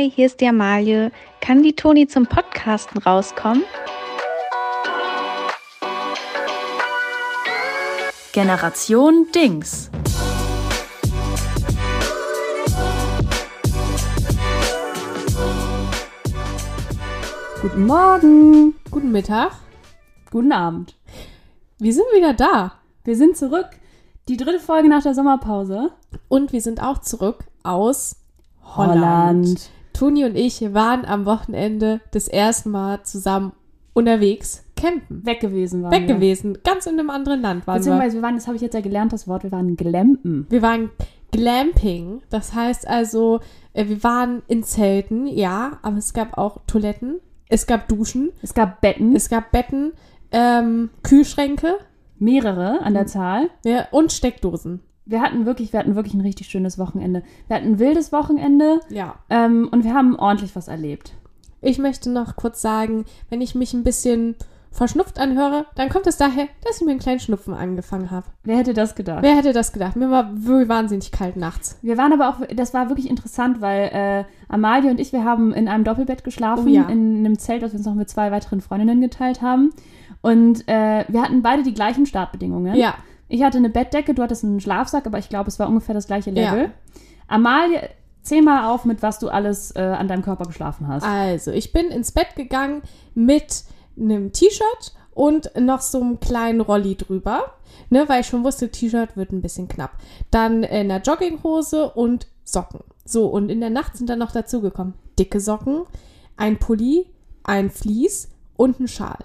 Hi, hier ist die Amalie. Kann die Toni zum Podcasten rauskommen? Generation Dings. Guten Morgen, Guten Mittag. guten Abend. Wir sind wieder da. Wir sind zurück. Die dritte Folge nach der Sommerpause. Und wir sind auch zurück aus Holland. Toni und ich waren am Wochenende das erste Mal zusammen unterwegs campen. Weg gewesen waren Weg wir. gewesen. Ganz in einem anderen Land waren wir. Beziehungsweise wir waren, das habe ich jetzt ja gelernt, das Wort, wir waren glampen. Wir waren Glamping. Das heißt also, äh, wir waren in Zelten, ja, aber es gab auch Toiletten. Es gab Duschen. Es gab Betten, Es gab Betten, ähm, Kühlschränke mehrere an der Zahl. ja, und Steckdosen. Wir hatten wirklich, wir hatten wirklich ein richtig schönes Wochenende. Wir hatten ein wildes Wochenende Ja. ähm, und wir haben ordentlich was erlebt. Ich möchte noch kurz sagen, wenn ich mich ein bisschen verschnupft anhöre, dann kommt es daher, dass ich mir einen kleinen Schnupfen angefangen habe. Wer hätte das gedacht? Wer hätte das gedacht? Mir war wirklich wahnsinnig kalt nachts. Wir waren aber auch, das war wirklich interessant, weil äh, Amalie und ich, wir haben in einem Doppelbett geschlafen, Oh ja. in einem Zelt, das wir uns noch mit zwei weiteren Freundinnen geteilt haben. Und äh, wir hatten beide die gleichen Startbedingungen. Ja, Ich hatte eine Bettdecke, du hattest einen Schlafsack, aber ich glaube, es war ungefähr das gleiche Level. Ja. Amalie, zähl mal auf, mit was du alles äh, an deinem Körper geschlafen hast. also ich bin ins Bett gegangen mit einem T-Shirt und noch so einem kleinen Rolli drüber, ne, weil ich schon wusste, T-Shirt wird ein bisschen knapp. Dann in einer Jogginghose und Socken. So, und in der Nacht sind dann noch dazugekommen dicke Socken, ein Pulli, ein Vlies und ein Schal.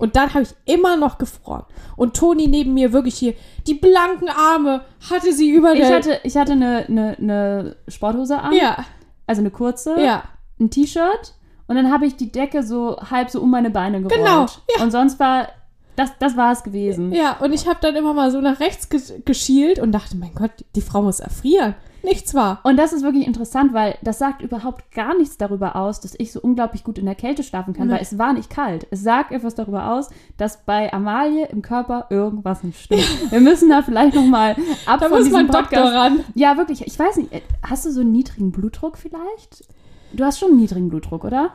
Und dann habe ich immer noch gefroren. Und Toni neben mir wirklich hier, die blanken Arme hatte sie über Ich der... hatte, ich hatte eine, eine, eine Sporthose an, ja, also eine kurze, ja. ein T-Shirt und dann habe ich die Decke so halb so um meine Beine gerollt. Genau, ja. Und sonst war, das, das war es gewesen. Ja, und ich habe dann immer mal so nach rechts ge geschielt und dachte, mein Gott, die Frau muss erfrieren. Nichts war. Und das ist wirklich interessant, weil das sagt überhaupt gar nichts darüber aus, dass ich so unglaublich gut in der Kälte schlafen kann, Nee. weil es war nicht kalt. Es sagt etwas darüber aus, dass bei Amalie im Körper irgendwas nicht stimmt. Wir müssen da vielleicht noch mal ab Da von muss diesem man Doktor Podcast. ran. Ja, wirklich. Ich weiß nicht. äh, Hast du so einen niedrigen Blutdruck vielleicht? Du hast schon einen niedrigen Blutdruck, oder?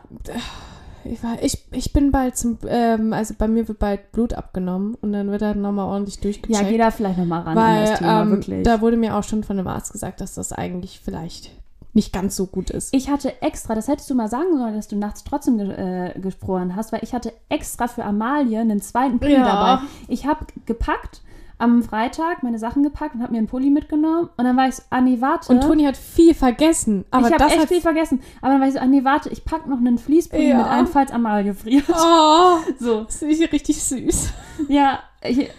Ich, war, ich, ich bin bald zum, ähm, also bei mir wird bald Blut abgenommen und dann wird er nochmal ordentlich durchgecheckt. Ja, geh da vielleicht noch mal ran an weil das Thema, ähm, wirklich. da wurde mir auch schon von dem Arzt gesagt, dass das eigentlich vielleicht nicht ganz so gut ist. Ich hatte extra, das hättest du mal sagen sollen, dass du nachts trotzdem ge äh, gesprochen hast, weil ich hatte extra für Amalie einen zweiten Pulli Ja. dabei. Ich habe gepackt, am Freitag meine Sachen gepackt und habe mir einen Pulli mitgenommen und dann war ich so, ah nee, warte. und Toni hat viel vergessen. Aber ich habe das echt hat viel vergessen. Aber dann war ich so, ah nee, warte, ich pack noch einen Fließpulli Ja. mit ein, falls Amalie friert. Oh, So, das ist richtig süß. ja,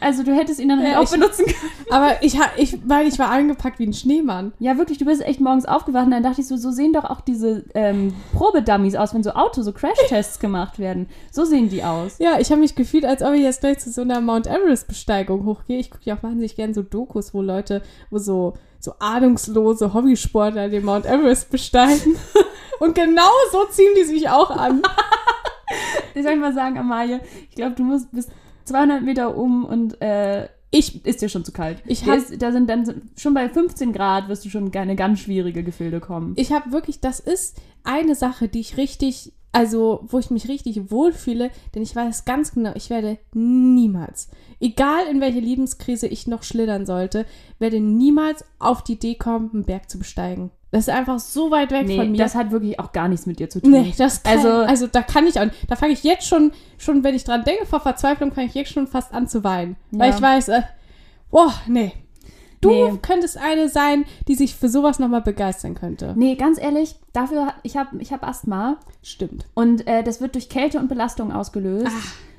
also du hättest ihn dann halt Ja, auch ich- benutzen können. Aber ich, ich, weil ich war angepackt wie ein Schneemann. Ja, wirklich, du bist echt morgens aufgewacht und dann dachte ich so, so sehen doch auch diese ähm, Probedummies aus, wenn so Auto, so Crashtests gemacht werden. So sehen die aus. Ja, ich habe mich gefühlt, als ob ich jetzt gleich zu so einer Mount Everest-Besteigung hochgehe. Ich gucke ja auch wahnsinnig gern so Dokus, wo Leute, wo so, so ahnungslose Hobbysportler den Mount Everest besteigen. Und genau so ziehen die sich auch an. Ich soll mal sagen, Amalie, ich glaube, du musst bis 200 Meter um und äh, Ich, ist dir schon zu kalt. Ich hab- ist, da sind dann schon bei 15 Grad wirst du schon in eine ganz schwierige Gefilde kommen. ich habe wirklich, das ist eine Sache, die ich richtig, also wo ich mich richtig wohlfühle, denn ich weiß ganz genau, ich werde niemals, egal in welche Lebenskrise ich noch schlittern sollte, werde niemals auf die Idee kommen, einen Berg zu besteigen. Das ist einfach so weit weg nee, von mir. das hat wirklich auch gar nichts mit dir zu tun. Nee, das kann, Also- also, da kann ich auch, da fange ich jetzt schon, schon, wenn ich dran denke, vor Verzweiflung, fange ich jetzt schon fast an zu weinen. Weil Ja. ich weiß, äh, boah, nee. Du Nee. könntest eine sein, die sich für sowas nochmal begeistern könnte. Nee, ganz ehrlich, dafür, ich habe ich hab Asthma Stimmt. und äh, das wird durch Kälte und Belastung ausgelöst.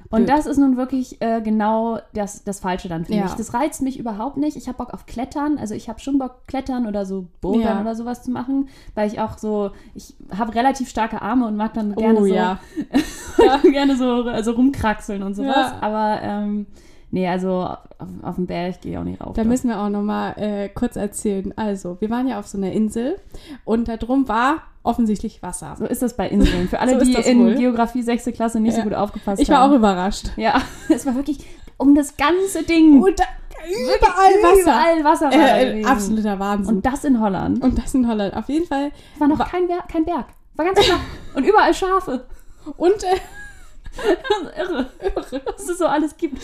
Und blöd. das ist nun wirklich äh, genau das, das Falsche dann für Ja. mich. Das reizt mich überhaupt nicht. Ich habe Bock auf Klettern. Also ich habe schon Bock, Klettern oder so Bouldern Ja. oder sowas zu machen, weil ich auch so, ich habe relativ starke Arme und mag dann gerne oh so ja. gerne so also rumkraxeln und sowas. Aber ähm, nee, also auf, auf den Berg gehe ich auch nicht rauf. Da doch. müssen wir auch nochmal äh, kurz erzählen. Also, wir waren ja auf so einer Insel und da drum war offensichtlich Wasser. so ist das bei Inseln. Für alle, So die in wohl. Geografie 6. Klasse nicht Ja. so gut aufgepasst Ich war auch haben. überrascht. Ja, es war wirklich um das ganze Ding. Und da, überall Wasser. Überall Wasser war Äh, absoluter Wahnsinn. Und das in Holland. Und das in Holland. Auf jeden Fall war noch war- kein, Ber kein Berg. War ganz flach. Und überall Schafe. Und äh, Irre. Irre. Was es so alles gibt.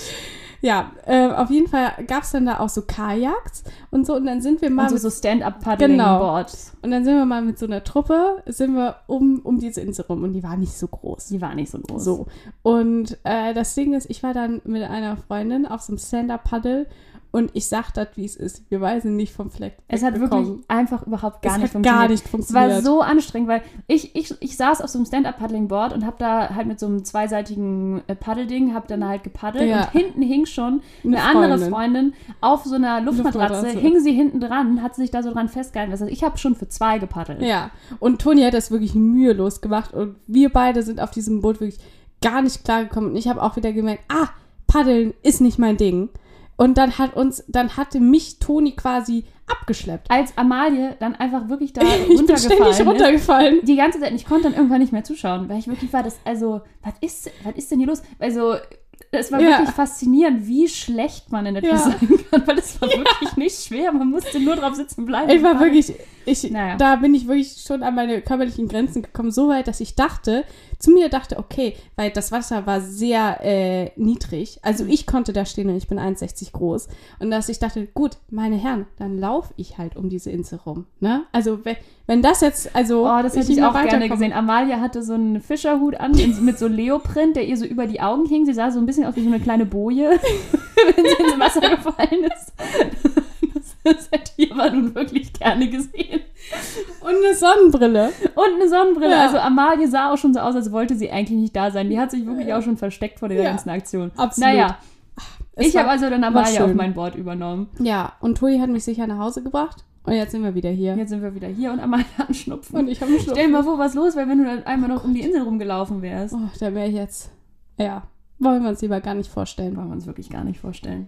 Ja, äh, auf jeden Fall gab es dann da auch so Kajaks und so. Und dann sind wir mal Und so, Stand-up-Paddling-Boards. Und dann sind wir mal mit so einer Truppe, sind wir um, um diese Insel rum und die war nicht so groß. Die war nicht so groß. So. Und äh, das Ding ist, ich war dann mit einer Freundin auf so einem Stand-Up-Paddle und ich sag das, wie es ist. Wir weisen nicht vom Fleck. Es hat wirklich einfach überhaupt gar Es nicht hat funktioniert. gar nicht Es funktioniert. war so anstrengend, weil ich, ich, ich saß auf so einem Stand-Up-Paddling-Board und habe da halt mit so einem zweiseitigen äh, Paddelding, habe dann halt gepaddelt Ja. und hinten hing schon eine, Eine andere Freundin. Freundin auf so einer Luftmatratze, Luftmatratze. hing sie hinten dran, hat sich da so dran festgehalten. Das heißt, ich habe schon für zwei gepaddelt. Ja, und Toni hat das wirklich mühelos gemacht und wir beide sind auf diesem Boot wirklich gar nicht klargekommen und ich habe auch wieder gemerkt, ah, Paddeln ist nicht mein Ding. Und dann hat uns, dann hatte mich Toni quasi abgeschleppt. Als Amalie dann einfach wirklich da Ich bin ständig runtergefallen ist, runtergefallen. die ganze Zeit, und ich konnte dann irgendwann nicht mehr zuschauen, weil ich wirklich war, das, also, was ist, was ist denn hier los? Also, es war Ja. wirklich faszinierend, wie schlecht man in der Ja. Sein kann, weil es war wirklich nicht schwer, man musste nur drauf sitzen bleiben. Ich war wirklich, ich, Naja. da bin ich wirklich schon an meine körperlichen Grenzen gekommen, so weit, dass ich dachte, zu mir dachte, okay, weil das Wasser war sehr äh, niedrig. Also ich konnte da stehen und ich bin 1,60 groß. Und dass ich dachte, gut, meine Herren, dann laufe ich halt um diese Insel rum. Ne? Also wenn, wenn das jetzt, also Oh, das hätte ich noch auch gerne gesehen. Amalia hatte so einen Fischerhut an mit so Leoprint, der ihr so über die Augen hing. Sie sah so ein bisschen aus wie so eine kleine Boje, wenn sie ins Wasser gefallen ist. Das, hätte ich aber nun wirklich gerne gesehen. Und eine Sonnenbrille. Und eine Sonnenbrille. Ja. Also Amalie sah auch schon so aus, als wollte sie eigentlich nicht da sein. Die hat sich wirklich auch schon versteckt vor dieser Ja, ganzen Aktion. absolut. Naja, Es ich war- habe also dann war Amalie auf mein Board übernommen. Ja, und Toni hat mich sicher nach Hause gebracht. Und jetzt sind wir wieder hier. Jetzt sind wir wieder hier und Amalie hat einen Schnupfen. Und ich habe einen Stell dir Schnupfen. mal vor, was los wäre, wenn du dann einmal noch um die Insel rumgelaufen wärst. Oh, da wäre ich jetzt. Ja, wollen wir uns lieber gar nicht vorstellen. Wollen wir uns wirklich gar nicht vorstellen.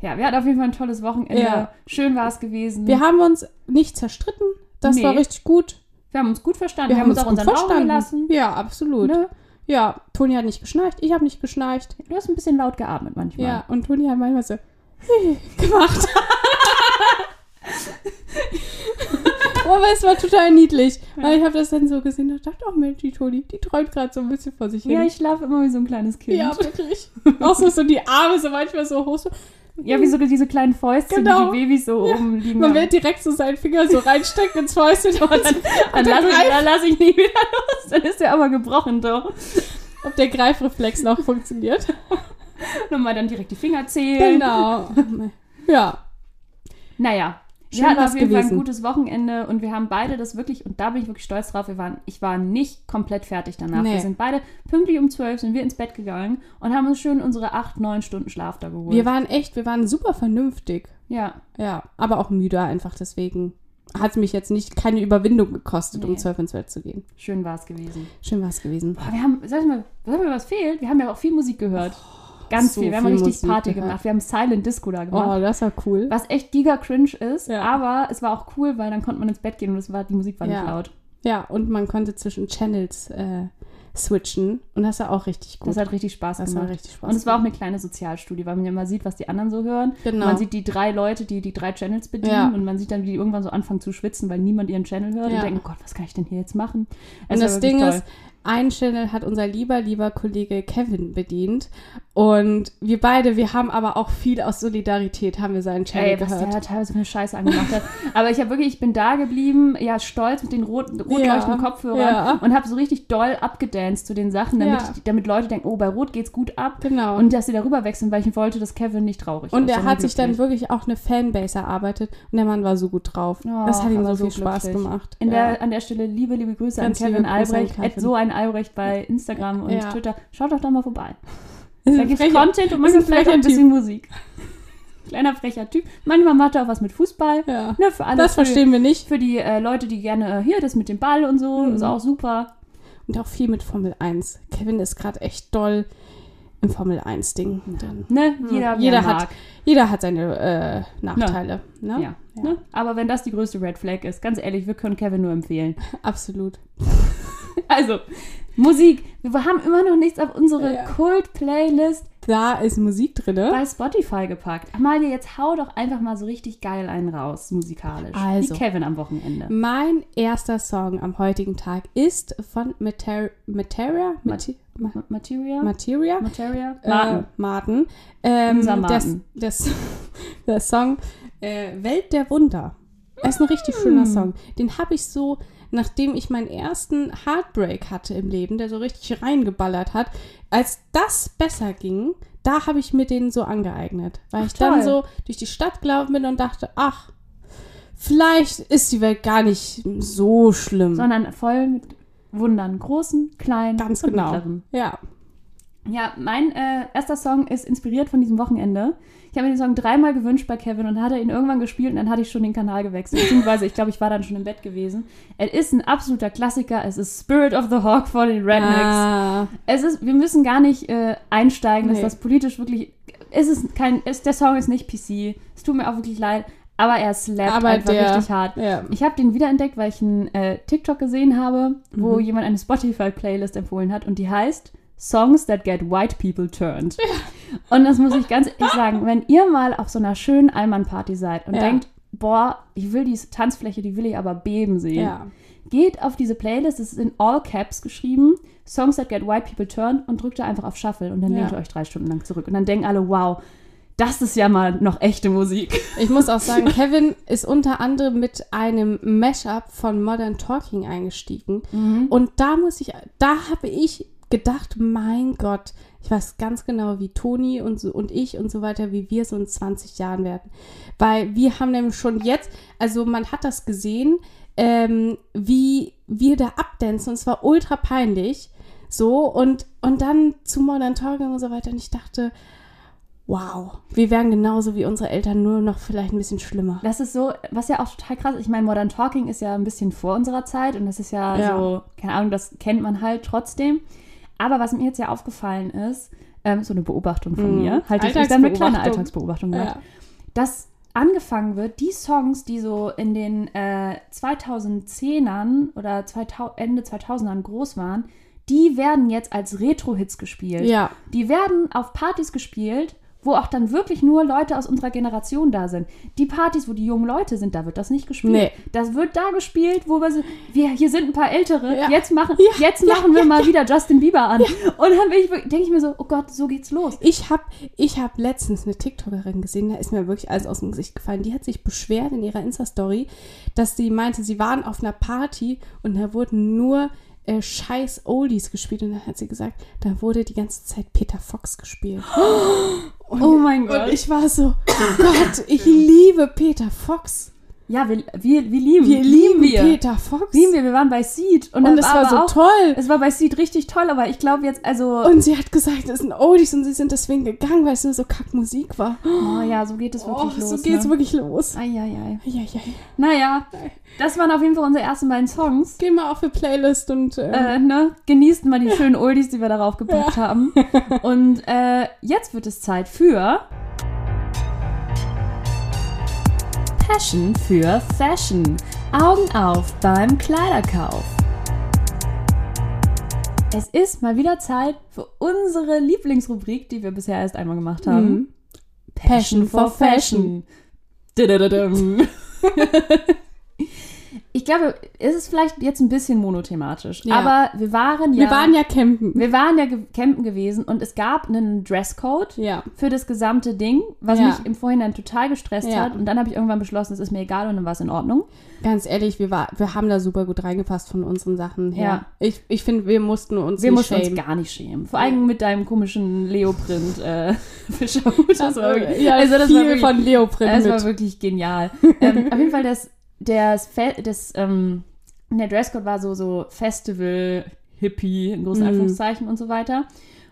Ja, wir hatten auf jeden Fall ein tolles Wochenende. Ja. Schön war es gewesen. Wir haben uns nicht zerstritten. Das Nee. war richtig gut. Wir haben uns gut verstanden. Wir, haben uns auch gut unseren Raum gelassen. Ja, absolut. Ne? Ja, Toni hat nicht geschnarcht, ich habe nicht geschnarcht. Du hast ein bisschen laut geatmet manchmal. Ja, und Toni hat manchmal so gemacht. aber es war total niedlich. Weil ich habe das dann so gesehen und dachte, oh Mensch, die Toni, die träumt gerade so ein bisschen vor sich hin. Ja, ich schlafe immer wie so ein kleines Kind. ja wirklich. Auch so, so die Arme so manchmal so hoch. So. Ja, wie so diese kleinen Fäustchen, Genau. die die Babys so oben liegen Man haben. will direkt so seinen Finger so reinstecken ins Fäustchen. Und dann, Dann lasse ich, dann lass ich nie wieder los. Dann ist der aber gebrochen doch. ob der Greifreflex noch funktioniert. Nochmal dann direkt die Finger zählen. Genau. Ja. Naja, Schön wir hatten auf jeden Fall ein gewesen. gutes Wochenende und wir haben beide das wirklich, und da bin ich wirklich stolz drauf, wir waren, ich war nicht komplett fertig danach. Nee. Wir sind beide pünktlich um 12 sind wir ins Bett gegangen und haben uns schön unsere 8, 9 Stunden Schlaf da geholt. Wir waren echt, wir waren super vernünftig. ja, Ja, aber auch müde einfach deswegen. Hat mich jetzt nicht keine Überwindung gekostet, um Nee. 12 ins Bett zu gehen. schön war es gewesen. Schön war es gewesen. Boah, wir haben, sag ich mal, sag mal, was fehlt? Wir haben ja auch viel Musik gehört. Ganz so viel. Wir haben viel richtig Musik Party gehört. gemacht. Wir haben Silent Disco da gemacht. Oh, das war cool. Was echt giga cringe ist, Ja. aber es war auch cool, weil dann konnte man ins Bett gehen und es war, die Musik war Ja. nicht laut. Ja, und man konnte zwischen Channels äh, switchen und das war auch richtig gut. Das hat richtig Spaß Das gemacht. war richtig Spaß. Und es war auch eine kleine Sozialstudie, weil man ja mal sieht, was die anderen so hören. Genau. Man sieht die drei Leute, die die drei Channels bedienen Ja. und man sieht dann, wie die irgendwann so anfangen zu schwitzen, weil niemand ihren Channel hört Ja. und denken, oh Gott, was kann ich denn hier jetzt machen? Es Und das Ding toll. ist, ein Channel hat unser lieber, lieber Kollege Kevin bedient. Und wir beide, wir haben aber auch viel aus Solidarität, haben wir seinen Channel Ey, was gehört. der teilweise eine Scheiße angemacht hat. Aber ich habe wirklich, ich bin da geblieben, ja, stolz mit den rot, rot Ja, leuchtenden Kopfhörern ja. und habe so richtig doll abgedanced zu den Sachen, damit, Ja. ich, damit Leute denken, oh, bei Rot geht's gut ab. Genau. Und dass sie darüber wechseln, weil ich wollte, dass Kevin nicht traurig Und ist. er sondern hat sich dann wirklich auch eine Fanbase erarbeitet und der Mann war so gut drauf. Oh, das hat ihm so so viel Spaß glücklich. gemacht. In der, an der Stelle liebe, liebe Grüße Ganz an Kevin Grüße an Albrecht, Kevin. so ein Albrecht bei Instagram und Ja. Twitter. Schaut doch da mal vorbei. Da gibt's frecher- Content und manchmal vielleicht auch ein bisschen Musik. Kleiner frecher Typ. Manchmal macht er auch was mit Fußball. Ja. Ne, für alle Das für, verstehen wir nicht. für die äh, Leute, die gerne äh, hier das mit dem Ball und so, Mhm. ist auch super. Und auch viel mit Formel 1. Kevin ist gerade echt doll im Formel 1-Ding. Dann- Ne? Jeder, wie Jeder er hat-. Jeder hat seine äh, Nachteile. Ne? Ja. Ne? Aber wenn das die größte Red Flag ist, ganz ehrlich, wir können Kevin nur empfehlen. Absolut. Also, Musik. Wir haben immer noch nichts auf unsere Ja. Kult-Playlist da ist Musik drin. bei Spotify gepackt. Amalia, jetzt hau doch einfach mal so richtig geil einen raus, musikalisch. Also. Wie Kevin am Wochenende. Mein erster Song am heutigen Tag ist von Mater Materia? Mate Ma Ma- Materia? Materia? Materia? Äh, Martin. Martin. Ähm, Unser der, Martin. der, der Song äh, Welt der Wunder. Das ist ein richtig schöner Mm. Song. Den habe ich so, nachdem ich meinen ersten Heartbreak hatte im Leben, der so richtig reingeballert hat, als das besser ging, da habe ich mir den so angeeignet. Weil ich dann toll. so durch die Stadt gelaufen bin und dachte, ach, vielleicht ist die Welt gar nicht so schlimm. Sondern voll mit Wundern. Großen, kleinen Ganz und genau. mittleren. Ja. Ja, mein äh, erster Song ist inspiriert von diesem Wochenende. Ich habe mir den Song dreimal gewünscht bei Kevin und dann hat er ihn irgendwann gespielt und dann hatte ich schon den Kanal gewechselt. Beziehungsweise, ich glaube, ich war dann schon im Bett gewesen. Es ist ein absoluter Klassiker. Es ist Spirit of the Hawk von den Rednecks. Ah, Es ist, wir müssen gar nicht äh, einsteigen, dass Nee. das politisch wirklich. Es ist kein. Es, der Song ist nicht PC. Es tut mir auch wirklich leid. Aber er slappt Aber einfach der- richtig hart. ja. Ich habe den wiederentdeckt, weil ich einen äh, TikTok gesehen habe, wo Mhm. jemand eine Spotify-Playlist empfohlen hat und die heißt Songs that get white people turned. Und das muss ich ganz ehrlich sagen, wenn ihr mal auf so einer schönen Allmann-Party seid und Ja. denkt, boah, ich will diese Tanzfläche, die will ich aber beben sehen, ja. geht auf diese Playlist, es ist in all caps geschrieben, Songs that get white people turned und drückt da einfach auf Shuffle und dann Ja. lehnt ihr euch drei Stunden lang zurück und dann denken alle, wow, das ist ja mal noch echte Musik. Ich muss auch sagen, Kevin ist unter anderem mit einem Mashup von Modern Talking eingestiegen. Und da muss ich, da habe ich gedacht, mein Gott, ich weiß ganz genau, wie Toni und, so, und ich und so weiter, wie wir so in 20 Jahren werden. Weil wir haben nämlich schon jetzt, also man hat das gesehen, ähm, wie wir da abdancen und es war ultra peinlich. So, und, und dann zu Modern Talking und so weiter. Und ich dachte, wow, wir wären genauso wie unsere Eltern, nur noch vielleicht ein bisschen schlimmer. Das ist so, was ja auch total krass ist. Ich meine, Modern Talking ist ja ein bisschen vor unserer Zeit und das ist ja, Ja. so, keine Ahnung, das kennt man halt trotzdem. Aber was mir jetzt ja aufgefallen ist, ähm, so eine Beobachtung von Mhm. mir, halt ich dann eine kleine Alltagsbeobachtung. Gemacht, dass angefangen wird, die Songs, die so in den äh, 2010ern oder 2000, Ende 2000ern groß waren, die werden jetzt als Retro-Hits gespielt. Ja. Die werden auf Partys gespielt, wo auch dann wirklich nur Leute aus unserer Generation da sind. Die Partys, wo die jungen Leute sind, da wird das nicht gespielt. Nee. Das wird da gespielt, wo wir, so- wir hier sind ein paar Ältere. Ja. Jetzt machen, Ja, jetzt ja, machen wir ja, mal wieder Justin Bieber an. Und dann denke ich mir so, oh Gott, so geht's los. Ich habe ich hab letztens eine TikTokerin gesehen, da ist mir wirklich alles aus dem Gesicht gefallen. Die hat sich beschwert in ihrer Insta-Story, dass sie meinte, sie waren auf einer Party und da wurden nur äh, scheiß Oldies gespielt. Und dann hat sie gesagt, da wurde die ganze Zeit Peter Fox gespielt. Und, Oh mein Gott. Und ich war so, Gott, ich liebe Peter Fox. Ja, wir, wir, wir lieben, Wir lieben wir. Peter Fox. Lieben wir, wir waren bei Seed. Und, Und das es war aber so auch, toll. Es war bei Seed richtig toll, aber ich glaube jetzt, also, Und sie hat gesagt, es sind Oldies und sie sind deswegen gegangen, weil es nur so Kackmusik war. oh ja, so geht es wirklich Oh, los. so geht's ne? wirklich los. Eieiei. Eieiei. Naja, das waren auf jeden Fall unsere ersten beiden Songs. Geh mal auf die Playlist und äh, Äh, ne? Genießt mal die schönen Oldies, die wir darauf gepackt haben. Und äh, jetzt wird es Zeit für Passion für Fashion. Augen auf beim Kleiderkauf. Es ist mal wieder Zeit für unsere Lieblingsrubrik, die wir bisher erst einmal gemacht haben. Mhm. Passion for Fashion. Didadadam. Ich glaube, es ist vielleicht jetzt ein bisschen monothematisch, Ja. aber wir waren ja, wir waren ja campen. wir waren ja campen gewesen und es gab einen Dresscode ja. für das gesamte Ding, was Ja. mich im Vorhinein total gestresst hat und dann habe ich irgendwann beschlossen, es ist mir egal und dann war es in Ordnung. Ganz ehrlich, wir, war, wir haben da super gut reingepasst von unseren Sachen her. Ja. Ich, ich finde, wir mussten uns Wir nicht mussten uns schämen. gar nicht schämen. Vor allem mit deinem komischen Leoprint äh, Fischerhut. Das war ja, also das viel war wirklich, von Leoprint Es mit. war wirklich genial. ähm, auf jeden Fall, das, das, das, ähm, der Dresscode war so, so Festival, Hippie, in großen Mhm. Anführungszeichen und so weiter.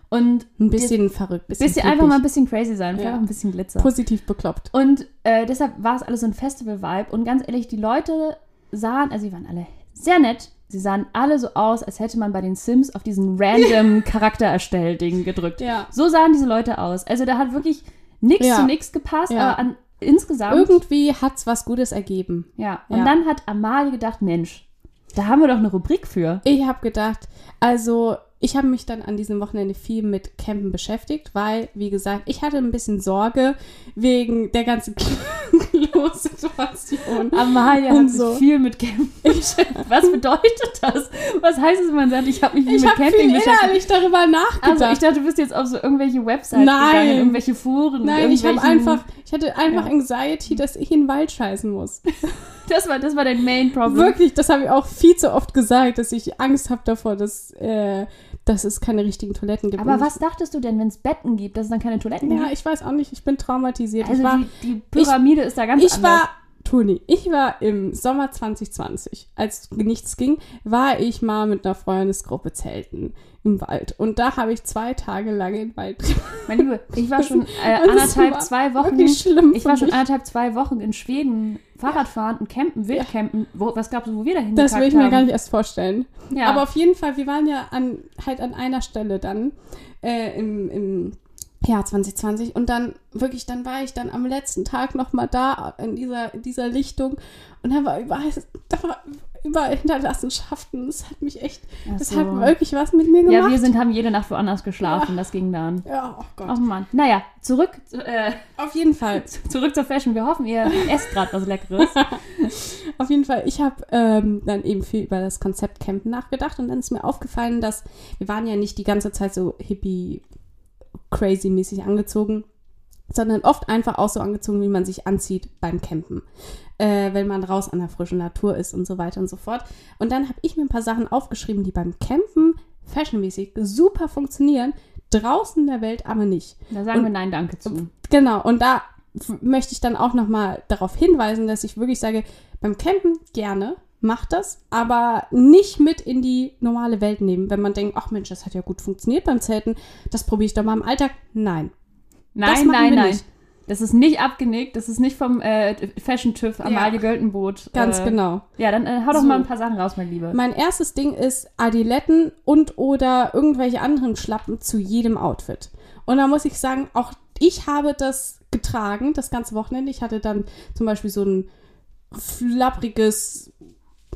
Und ein bisschen verrückt. Bisschen, bisschen einfach mal ein bisschen crazy sein, vielleicht Ja. auch ein bisschen Glitzer. positiv bekloppt. Und äh, deshalb war es alles so ein Festival-Vibe. Und ganz ehrlich, die Leute sahen, also sie waren alle sehr nett. Sie sahen alle so aus, als hätte man bei den Sims auf diesen random Charakter erstellt Ding gedrückt. Ja. So sahen diese Leute aus. Also da hat wirklich nichts Ja. zu nichts gepasst, aber an, insgesamt. Irgendwie hat's was Gutes ergeben. ja. Und Ja. dann hat Amalie gedacht, Mensch, da haben wir doch eine Rubrik für. Ich habe gedacht, also ich habe mich dann an diesem Wochenende viel mit Campen beschäftigt, weil, wie gesagt, ich hatte ein bisschen Sorge wegen der ganzen Klo-Situation. Amalia Und hat so. viel mit Camping. Was bedeutet das? Was heißt es, wenn man sagt, ich habe mich Ich mit habe Camping viel beschäftigt? innerlich darüber nachgedacht. Also ich dachte, du bist jetzt auf so irgendwelche Websites Nein. gegangen, irgendwelche Foren. Nein, ich habe einfach, ich hatte einfach Ja. Anxiety, dass ich in den Wald scheißen muss. Das war, das war dein Main Problem. Wirklich, das habe ich auch viel zu oft gesagt, dass ich Angst habe davor, dass, äh, dass es keine richtigen Toiletten gibt. Aber was dachtest du denn, wenn es Betten gibt, dass es dann keine Toiletten Ich, ja, gibt? ich weiß auch nicht, ich bin traumatisiert. Also ich war, die, die Pyramide ist da ganz ich anders. war, Toni, ich war im Sommer 2020, als nichts ging, war ich mal mit einer Freundesgruppe zelten im Wald. Und da habe ich zwei Tage lang im Wald. Mein Liebe, ich war schon äh, anderthalb, war zwei Wochen. schlimm Ich war schon mich. anderthalb, zwei Wochen in Schweden Fahrradfahren und campen, Wildcampen. Wo, was gab's, wo wir dahin Das will ich mir haben? gar nicht erst vorstellen. Ja. Aber auf jeden Fall, wir waren ja an, halt an einer Stelle dann äh, im, im Jahr 2020 und dann wirklich, dann war ich dann am letzten Tag nochmal da in dieser, in dieser Lichtung und da war überall, da war überall Hinterlassenschaften. Das hat mich echt, Ach das so. hat wirklich was mit mir gemacht. Ja, wir sind, haben jede Nacht woanders geschlafen, das ging dann. Ja, oh Gott. Oh Mann. Naja, zurück, äh, Auf jeden Fall. zurück zur Fashion. Wir hoffen, ihr esst gerade was Leckeres. Auf jeden Fall, ich habe ähm, dann eben viel über das Konzept Campen nachgedacht und dann ist mir aufgefallen, dass wir waren ja nicht die ganze Zeit so hippie crazy mäßig angezogen, sondern oft einfach auch so angezogen, wie man sich anzieht beim Campen, äh, wenn man raus an der frischen Natur ist und so weiter und so fort. Und dann habe ich mir ein paar Sachen aufgeschrieben, die beim Campen fashionmäßig super funktionieren, draußen in der Welt aber nicht. Da sagen Und- wir Nein, danke zu. Genau, und da möchte ich dann auch nochmal darauf hinweisen, dass ich wirklich sage, beim Campen gerne, macht das, aber nicht mit in die normale Welt nehmen. Wenn man denkt, ach Mensch, das hat ja gut funktioniert beim Zelten, das probiere ich doch mal im Alltag. Nein. Nein, nein, nein. nicht. Das ist nicht abgenickt, das ist nicht vom äh, Fashion-TÜV Amalie Göltenboot. Ganz äh, genau. Ja, dann äh, hau doch So. mal ein paar Sachen raus, mein Lieber. Mein erstes Ding ist Adiletten und oder irgendwelche anderen Schlappen zu jedem Outfit. Und da muss ich sagen, auch ich habe das getragen, das ganze Wochenende. Ich hatte dann zum Beispiel so ein flappriges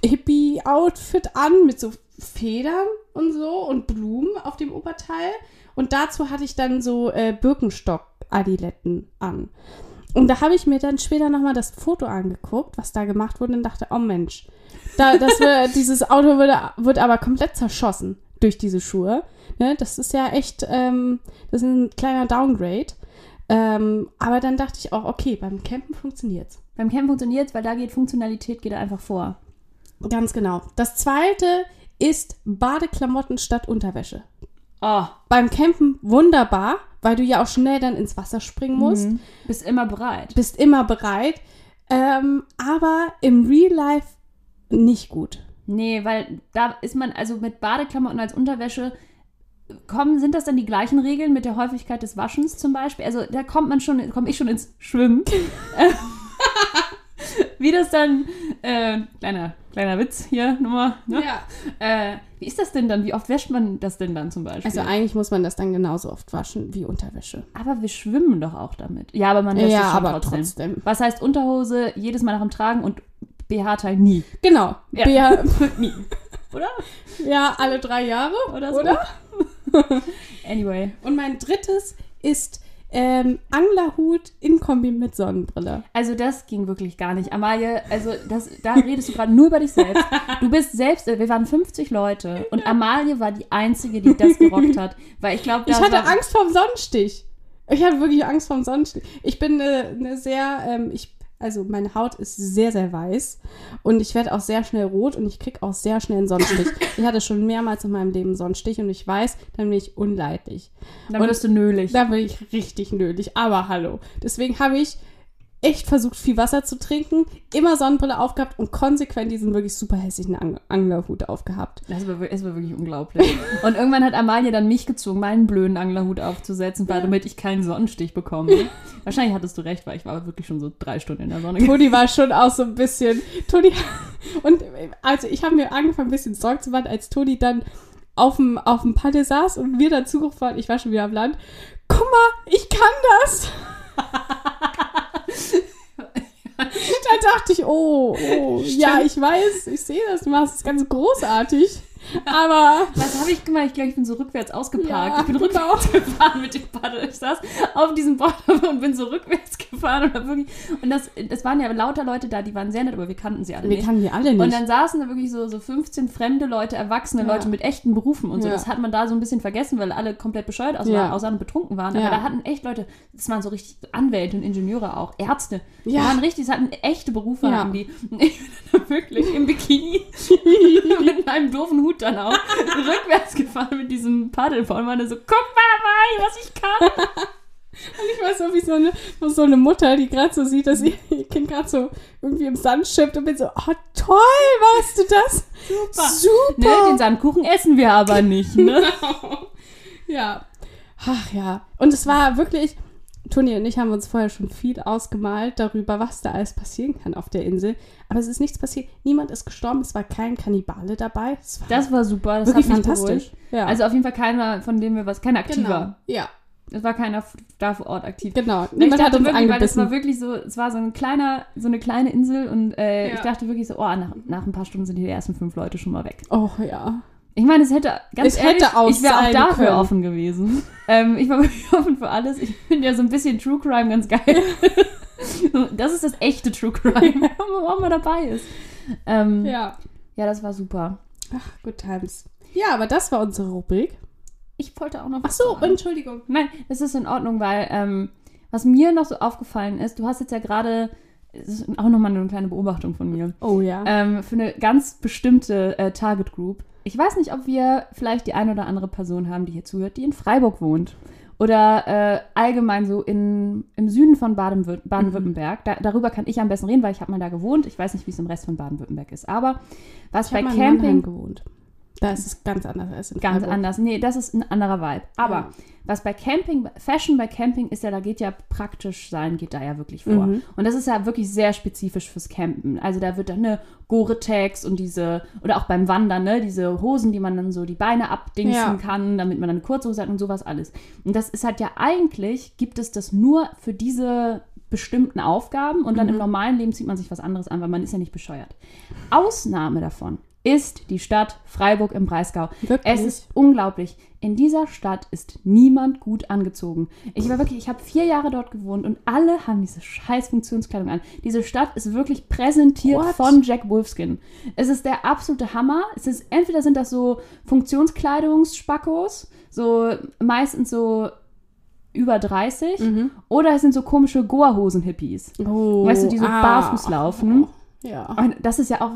Hippie-Outfit an mit so Federn und so und Blumen auf dem Oberteil. Und dazu hatte ich dann so äh, Birkenstock-Adiletten an. Und da habe ich mir dann später nochmal das Foto angeguckt, was da gemacht wurde und dachte, oh Mensch, da, das wird, dieses Auto wird, wird aber komplett zerschossen durch diese Schuhe. Ne? Das ist ja echt, ähm, das ist ein kleiner Downgrade. Ähm, aber dann dachte ich auch, okay, beim Campen funktioniert's. Beim Camp funktioniert weil da geht Funktionalität geht einfach vor. Ganz genau. Das zweite ist Badeklamotten statt Unterwäsche. Oh, Beim Campen wunderbar, weil du ja auch schnell dann ins Wasser springen musst. mhm. bist immer bereit. Bist immer bereit. Ähm, aber im Real Life nicht gut. Nee, weil da ist man, also mit Badeklamotten als Unterwäsche, kommen, sind das dann die gleichen Regeln mit der Häufigkeit des Waschens zum Beispiel? Also da kommt man schon, komme ich schon ins Schwimmen. Wie das dann, äh, kleiner, kleiner Witz hier, Nummer, ne? Ja. Äh, wie ist das denn dann? Wie oft wäscht man das denn dann zum Beispiel? Also eigentlich muss man das dann genauso oft waschen wie Unterwäsche. aber wir schwimmen doch auch damit. Ja, aber man wäscht Ja, es schon aber trotzdem. trotzdem. Was heißt Unterhose jedes Mal nach dem Tragen und BH-Teil nie? Genau. Ja. Ja. nie. Oder? ja, alle drei Jahre. Oder so. Oder? Anyway. Und mein drittes ist ähm, Anglerhut in Kombi mit Sonnenbrille. Also das ging wirklich gar nicht. Amalie, also das, da redest du gerade nur über dich selbst. Du bist selbst, äh, wir waren 50 Leute und Amalie war die Einzige, die das gerockt hat. Weil ich glaube, Ich hatte Angst vorm Sonnenstich. Ich hatte wirklich Angst vorm Sonnenstich. Ich bin eine, eine sehr, ähm, ich, also meine Haut ist sehr, sehr weiß und ich werde auch sehr schnell rot und ich kriege auch sehr schnell einen Sonnenstich. ich hatte schon mehrmals in meinem Leben einen Sonnenstich und ich weiß, dann bin ich unleidlich. Dann wirst du nölig. Da bin ich richtig nötig. Aber hallo. Deswegen habe ich echt versucht, viel Wasser zu trinken, immer Sonnenbrille aufgehabt und konsequent diesen wirklich super hässlichen Ang Anglerhut aufgehabt. Das war, es war wirklich unglaublich. Und irgendwann hat Amalie dann mich gezwungen, meinen blöden Anglerhut aufzusetzen, weil damit ich keinen Sonnenstich bekomme. Wahrscheinlich hattest du recht, weil ich war wirklich schon so drei Stunden in der Sonne. Toni war schon auch so ein bisschen. Toni. Und also ich habe mir angefangen, ein bisschen Sorge zu machen, als Toni dann auf dem, auf dem Paddel saß und wir dann Zugriff waren. Ich war schon wieder am Land. Guck mal, ich kann das. da dachte ich, oh, oh, ja, ich weiß, ich sehe das, du machst es ganz großartig. Aber Was habe ich gemacht? Ich glaube, ich bin so rückwärts ausgeparkt. Ja, ich bin genau. rückwärts gefahren mit dem Paddel. Ich saß auf diesem Board und bin so rückwärts gefahren. Und, wirklich, und das, das waren ja lauter Leute da, die waren sehr nett, aber wir kannten sie alle wir nicht. kannten die alle nicht. Und dann saßen da wirklich so, so 15 fremde Leute, erwachsene Ja. Leute mit echten Berufen und so. Ja. Das hat man da so ein bisschen vergessen, weil alle komplett bescheuert aus Ja. außer und betrunken waren. Aber da hatten echt Leute, das waren so richtig Anwälte und Ingenieure auch, Ärzte. Die Ja. waren richtig, das hatten echte Berufe, Ja. hatten die. Und ich bin da wirklich im Bikini mit meinem doofen Hut dann auch rückwärts gefahren mit diesem Paddleboard und meine so, guck mal, Mai, was ich kann. ich weiß so wie so eine, so eine Mutter, die gerade so sieht, dass ihr ihr Kind gerade so irgendwie im Sand schippt und bin so, oh toll, warst du das? Super. Super. Ne, den Sandkuchen essen wir aber nicht, ne? Ja. Ach ja. Und es war wirklich, Toni und ich haben uns vorher schon viel ausgemalt darüber, was da alles passieren kann auf der Insel. Aber es ist nichts passiert. Niemand ist gestorben. Es war kein Kannibale dabei. War Das war super, das wirklich mich fantastisch. Ja. Also auf jeden Fall keiner, von dem wir was, kein aktiver. genau. Ja, Es war keiner da vor Ort aktiv. genau. Niemand hat uns wirklich, weil es war wirklich so, es war so ein kleiner, so eine kleine Insel und äh, Ja. ich dachte wirklich so, oh, nach, nach ein paar Stunden sind die ersten fünf Leute schon mal weg. Oh ja. Ich meine, es hätte, ganz Es ehrlich, hätte auch ich wäre auch dafür können. offen gewesen. ähm, ich war wirklich offen für alles. Ich finde ja so ein bisschen True Crime ganz geil. das ist das echte True Crime, wenn man dabei ist. Ähm, ja. Ja. das war super. Ach, good times. Ja, aber das war unsere Rubrik. Ich wollte auch noch Ach was so, sagen. Entschuldigung. Nein, das ist in Ordnung, weil ähm, was mir noch so aufgefallen ist, du hast jetzt ja gerade, ist auch nochmal eine kleine Beobachtung von mir, Oh ja. ähm, für eine ganz bestimmte äh, Target Group. Ich weiß nicht, ob wir vielleicht die eine oder andere Person haben, die hier zuhört, die in Freiburg wohnt. Oder äh, allgemein so in, im Süden von Baden-Würt- Baden-Württemberg. Da, darüber kann ich am besten reden, weil ich habe mal da gewohnt. Ich weiß nicht, wie es im Rest von Baden-Württemberg ist. Aber was ich bei mal in Mannheim Camping gewohnt. Da ist es ganz anders als in Ganz Freiburg. anders. Nee, das ist ein anderer Vibe. Aber Ja. was bei Camping, Fashion bei Camping ist ja, da geht ja praktisch sein, geht da ja wirklich vor. Mhm. Und das ist ja wirklich sehr spezifisch fürs Campen. Also da wird dann eine Gore-Tex und diese, oder auch beim Wandern, ne, diese Hosen, die man dann so die Beine abdingsen Ja. kann, damit man dann eine Kurzhose hat und sowas alles. Und das ist halt ja eigentlich, gibt es das nur für diese bestimmten Aufgaben und dann Mhm. im normalen Leben zieht man sich was anderes an, weil man ist ja nicht bescheuert. Ausnahme davon ist die Stadt Freiburg im Breisgau. Wirklich? Es ist unglaublich. In dieser Stadt ist niemand gut angezogen. Ich war wirklich, ich habe vier Jahre dort gewohnt und alle haben diese scheiß Funktionskleidung an. Diese Stadt ist wirklich präsentiert What? von Jack Wolfskin. Es ist der absolute Hammer. Es ist, entweder sind das so Funktionskleidungsspackos, so meistens so über 30, oder es sind so komische Goa-Hosen-Hippies. Oh, Weißt du, die so ah. barfuß laufen. Ja. Und das ist ja auch,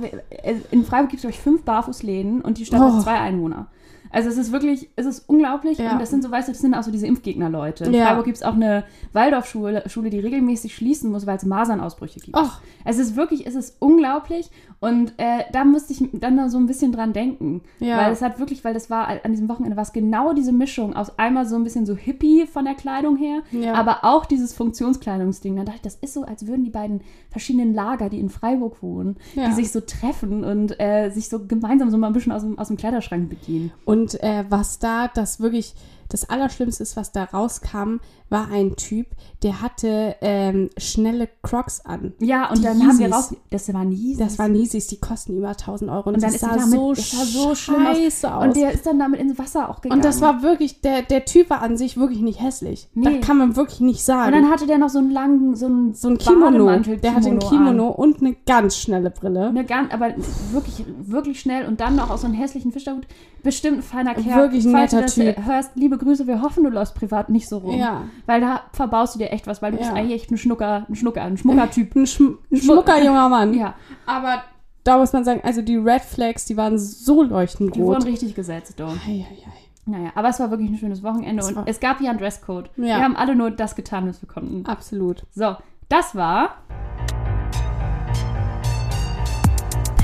in Freiburg gibt es, glaube ich, fünf Barfußläden und die Stadt Oh. hat zwei Einwohner. Also es ist wirklich, es ist unglaublich Ja. und das sind so, weißt du, das sind auch so diese Impfgegner-Leute. In Ja. Freiburg gibt es auch eine Waldorfschule, Schule, die regelmäßig schließen muss, weil es Masernausbrüche gibt. Ach. Es ist wirklich, es ist unglaublich und äh, da musste ich dann da so ein bisschen dran denken. Ja. Weil es hat wirklich, weil das war an diesem Wochenende, war es genau diese Mischung aus einmal so ein bisschen so Hippie von der Kleidung her, aber auch dieses Funktionskleidungsding. Da dachte ich, das ist so, als würden die beiden verschiedenen Lager, die in Freiburg wohnen, die sich so treffen und äh, sich so gemeinsam so mal ein bisschen aus dem, aus dem Kleiderschrank bedienen. Und äh, was da das wirklich das Allerschlimmste ist, was da rauskam, war ein Typ, der hatte ähm, schnelle Crocs an. Ja, und Die dann haben wir Yeezys. raus, das waren Yeezys. Das waren Yeezys, die kosten über 1000 Euro. Und, und dann das sah damit, so, das sah so schlimm aus. scheiße aus. Und der ist dann damit ins Wasser auch gegangen. Und das war wirklich, der, der Typ war an sich wirklich nicht hässlich. Nee. Da kann man wirklich nicht sagen. und dann hatte der noch so einen langen, so einen, so ein Kimono. Der hatte ein Kimono an. und eine ganz schnelle Brille. Eine ganz, aber wirklich, wirklich schnell und dann noch aus so einem hässlichen Fischerhut. Bestimmt ein feiner Kerl. Wirklich ein netter das Typ. hörst, liebe Grüße, wir hoffen, du läufst privat nicht so rum. Ja. Weil da verbaust du dir echt was, weil du bist Ja. eigentlich echt ein Schnucker, ein Schnucker, ein Schmuckertyp. Ein, Schm ein schmucker junger Mann. Ja, Aber da muss man sagen, also die Red Flags, die waren so leuchtend die wurden rot. richtig gesetzt, doch. Ei, ei, ei. Naja, aber es war wirklich ein schönes Wochenende und es gab ja einen Dresscode. Ja. Wir haben alle nur das getan, was wir konnten. Absolut. So, das war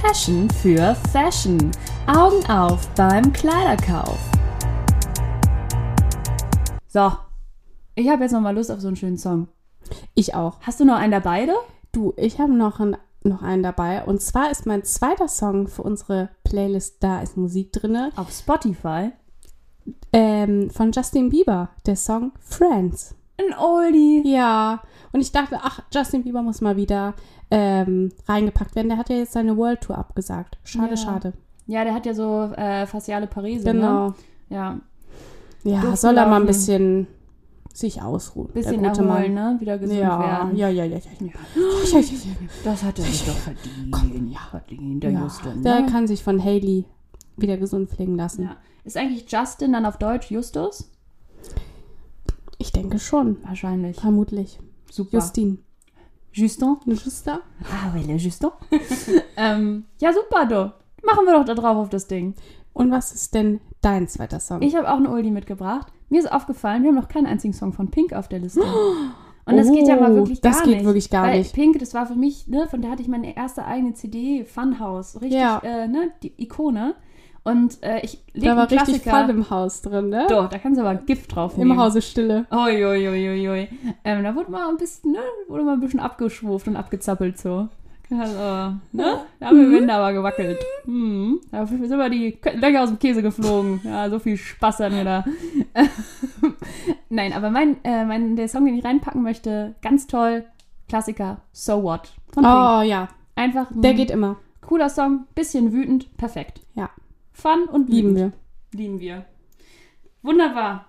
Passion für Fashion. Augen auf beim Kleiderkauf. So, ich habe jetzt noch mal Lust auf so einen schönen Song. Ich auch. Hast du noch einen dabei, du? Du, ich habe noch, ein, noch einen dabei. Und zwar ist mein zweiter Song für unsere Playlist Da ist Musik drinne Auf Spotify. ähm, von Justin Bieber, der Song Friends. Ein Oldie. Ja, und ich dachte, ach, Justin Bieber muss mal wieder ähm, reingepackt werden. Der hat ja jetzt seine World Tour abgesagt. Schade, Ja. schade. Ja, der hat ja so äh, faciale Parese, Genau. ne? Ja, Ja, Durchgelaufen. soll er mal ein bisschen sich ausruhen. bisschen der gute erholen, Mann. ne? Wieder gesund Ja, werden. ja, ja, ja, ja. ja. Das hat er sich doch verdient. ja. verdient, der ja. Justin. Der Ne? kann sich von Haley wieder gesund pflegen lassen. Ja. Ist eigentlich Justin dann auf Deutsch Justus? Ich denke schon. Wahrscheinlich. Vermutlich. Super. Justin. Justin? Justa? Ah, oui, Justin. ähm, ja, super, du. Machen wir doch da drauf auf das Ding. Und was ist denn dein zweiter Song? Ich habe auch eine Oldie mitgebracht. Mir ist aufgefallen, wir haben noch keinen einzigen Song von Pink auf der Liste. Und das geht ja mal Oh, wirklich das gar geht nicht. wirklich gar nicht. Pink, das war für mich, ne, von der hatte ich meine erste eigene CD, Funhouse, richtig, Ja. äh, ne, die Ikone. Und äh, ich lege da war richtig. Fun im Haus drin, ne? Doch, da kannst du aber Gift drauf nehmen. Im Hause Stille. Ui, ui, ui, ui, ui. Ähm, da wurde mal ein bisschen, ne, wurde mal ein bisschen abgeschwurft und abgezappelt so. Also, ne? Da haben wir Wände aber gewackelt. Hm. Da sind wir die Löcher aus dem Käse geflogen. Ja, so viel Spaß hatten wir da. Nein, aber mein, äh, mein, der Song, den ich reinpacken möchte, ganz toll, Klassiker, So What von Pink. Oh ja, Einfach ein der geht immer. cooler Song, bisschen wütend, perfekt. Ja. Fun und Lieben wir. Lieben wir. Wunderbar.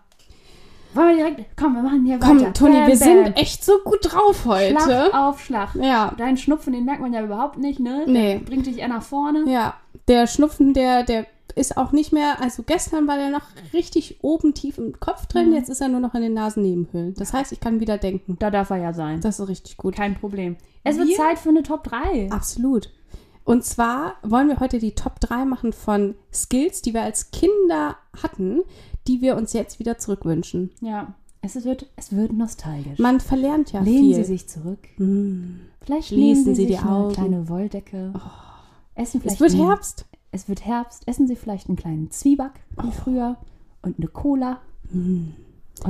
Wollen wir direkt. Komm, wir machen hier Komm, weiter. Toni, Bam, wir bam. sind echt so gut drauf heute. Schlag auf Schlag. Ja, Deinen Schnupfen, den merkt man ja überhaupt nicht, ne? Nee. Der bringt dich eher nach vorne. ja. Der Schnupfen, der, der ist auch nicht mehr, also gestern war der noch richtig oben tief im Kopf drin, Mhm. jetzt ist er nur noch in den Nasennebenhöhlen. Das heißt, ich kann wieder denken. Da darf er ja sein. Das ist richtig gut. Kein Problem. Es wird Wir- Zeit für eine Top 3. Absolut. Und zwar wollen wir heute die Top 3 machen von Skills, die wir als Kinder hatten, die wir uns jetzt wieder zurückwünschen. Ja. Es wird, es wird nostalgisch. Man verlernt ja Lehnen viel. Sie sich zurück. Mm. Vielleicht nehmen Sie, Sie die eine Augen. Oh. kleine Wolldecke. Essen vielleicht Es wird ein- Herbst. Es wird Herbst. Essen Sie vielleicht einen kleinen Zwieback wie früher und eine Cola. Und